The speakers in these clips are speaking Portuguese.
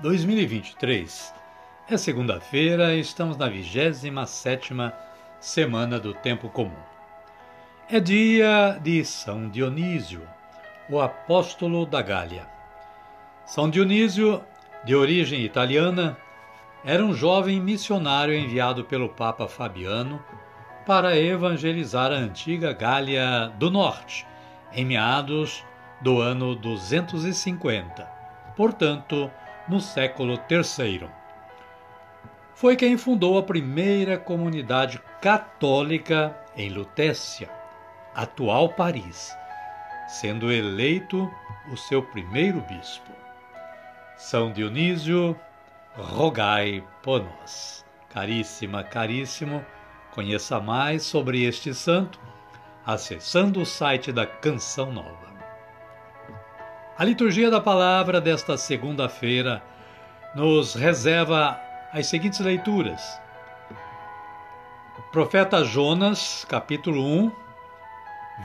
2023. É segunda-feira e estamos na 27 semana do Tempo Comum. É dia de São Dionísio, o apóstolo da Gália. São Dionísio, de origem italiana, era um jovem missionário enviado pelo Papa Fabiano para evangelizar a antiga Gália do Norte, em meados do ano 250, portanto, no século III. Foi quem fundou a primeira comunidade católica em Lutécia, atual Paris, sendo eleito o seu primeiro bispo. São Dionísio, rogai por nós. Caríssima, caríssimo, conheça mais sobre este santo acessando o site da Canção Nova. A liturgia da palavra desta segunda-feira nos reserva as seguintes leituras. Profeta Jonas, capítulo 1,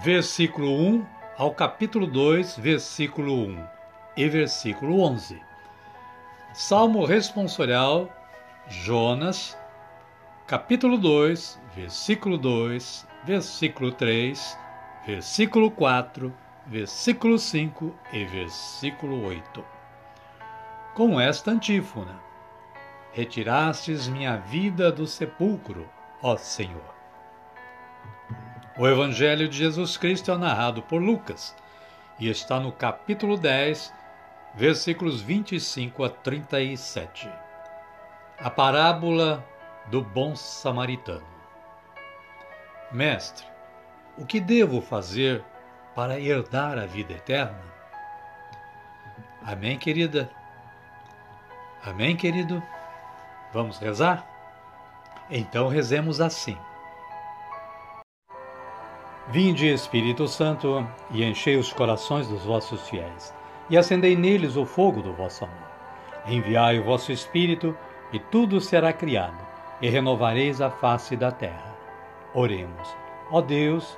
versículo 1 ao capítulo 2, versículo 1 e versículo 11. Salmo responsorial, Jonas, capítulo 2, versículo 2, versículo 3, versículo 4 versículo 5 e versículo 8. Com esta antífona: Retirastes minha vida do sepulcro, ó Senhor. O Evangelho de Jesus Cristo é narrado por Lucas e está no capítulo 10, versículos 25 a 37. A parábola do bom samaritano. Mestre, o que devo fazer para herdar a vida eterna? Amém, querida? Amém, querido? Vamos rezar? Então rezemos assim. Vinde, Espírito Santo, e enchei os corações dos vossos fiéis, e acendei neles o fogo do vosso amor. Enviai o vosso Espírito, e tudo será criado, e renovareis a face da terra. Oremos. Ó Deus,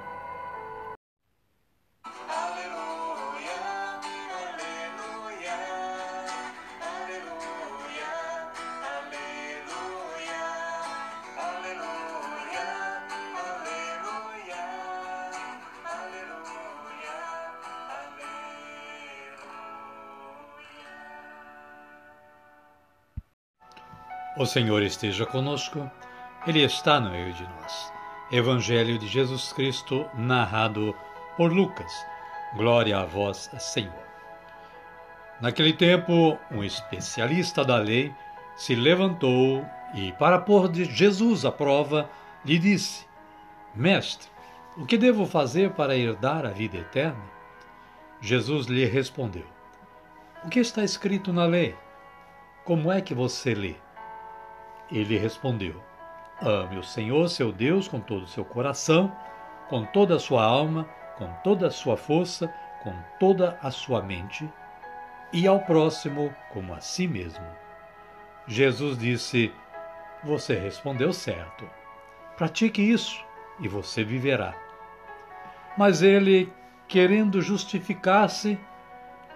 O Senhor esteja conosco, Ele está no meio de nós. Evangelho de Jesus Cristo, narrado por Lucas. Glória a vós, Senhor. Naquele tempo, um especialista da lei se levantou e, para pôr Jesus à prova, lhe disse: Mestre, o que devo fazer para herdar a vida eterna? Jesus lhe respondeu: O que está escrito na lei? Como é que você lê? Ele respondeu: Ame o Senhor, seu Deus, com todo o seu coração, com toda a sua alma, com toda a sua força, com toda a sua mente, e ao próximo como a si mesmo. Jesus disse: Você respondeu certo. Pratique isso e você viverá. Mas ele, querendo justificar-se,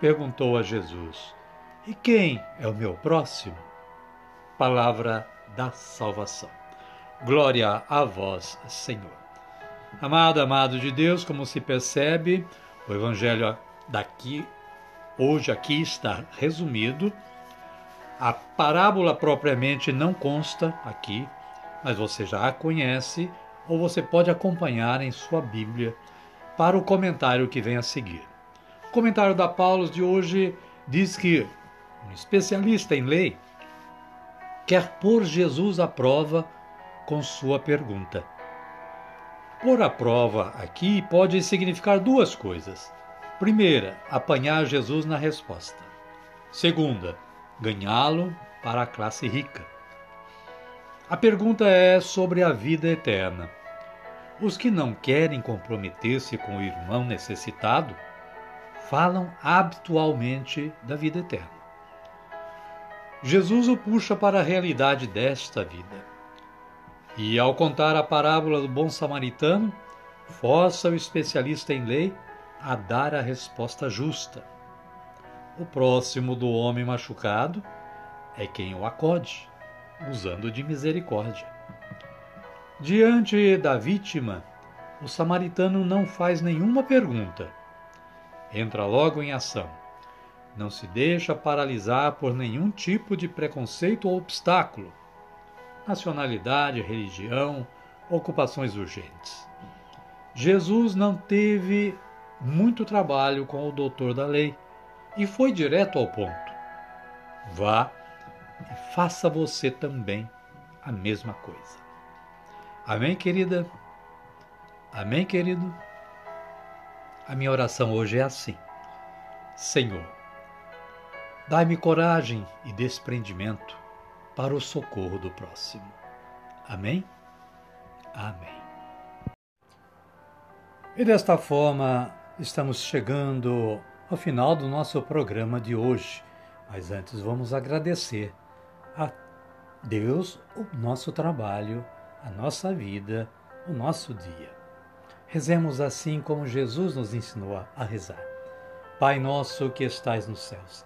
perguntou a Jesus: E quem é o meu próximo? Palavra da salvação. Glória a vós, Senhor. Amado, amado de Deus, como se percebe, o Evangelho daqui, hoje aqui está resumido. A parábola propriamente não consta aqui, mas você já a conhece ou você pode acompanhar em sua Bíblia para o comentário que vem a seguir. O comentário da Paulus de hoje diz que um especialista em lei quer pôr Jesus à prova com sua pergunta. Pôr à prova aqui pode significar duas coisas. Primeira, apanhar Jesus na resposta. Segunda, ganhá-lo para a classe rica. A pergunta é sobre a vida eterna. Os que não querem comprometer-se com o irmão necessitado falam habitualmente da vida eterna. Jesus o puxa para a realidade desta vida. E ao contar a parábola do bom samaritano, força o especialista em lei a dar a resposta justa. O próximo do homem machucado é quem o acode, usando de misericórdia. Diante da vítima, o samaritano não faz nenhuma pergunta. Entra logo em ação. Não se deixa paralisar por nenhum tipo de preconceito ou obstáculo nacionalidade, religião, ocupações urgentes. Jesus não teve muito trabalho com o doutor da lei e foi direto ao ponto. Vá e faça você também a mesma coisa. Amém, querida? Amém, querido? A minha oração hoje é assim: Senhor, dai-me coragem e desprendimento para o socorro do próximo. Amém? Amém. E desta forma, estamos chegando ao final do nosso programa de hoje. Mas antes vamos agradecer a Deus o nosso trabalho, a nossa vida, o nosso dia. Rezemos assim como Jesus nos ensinou a rezar. Pai nosso que estais nos céus,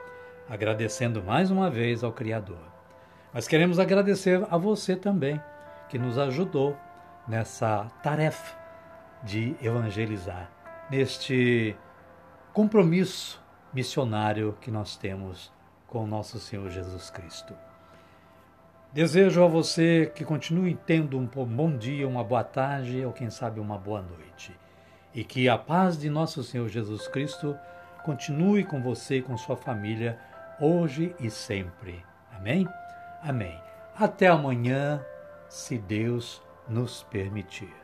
agradecendo mais uma vez ao Criador mas queremos agradecer a você também, que nos ajudou nessa tarefa de evangelizar, neste compromisso missionário que nós temos com nosso Senhor Jesus Cristo. Desejo a você que continue tendo um bom dia, uma boa tarde ou quem sabe uma boa noite. E que a paz de nosso Senhor Jesus Cristo continue com você e com sua família hoje e sempre. Amém? Amém. Até amanhã, se Deus nos permitir.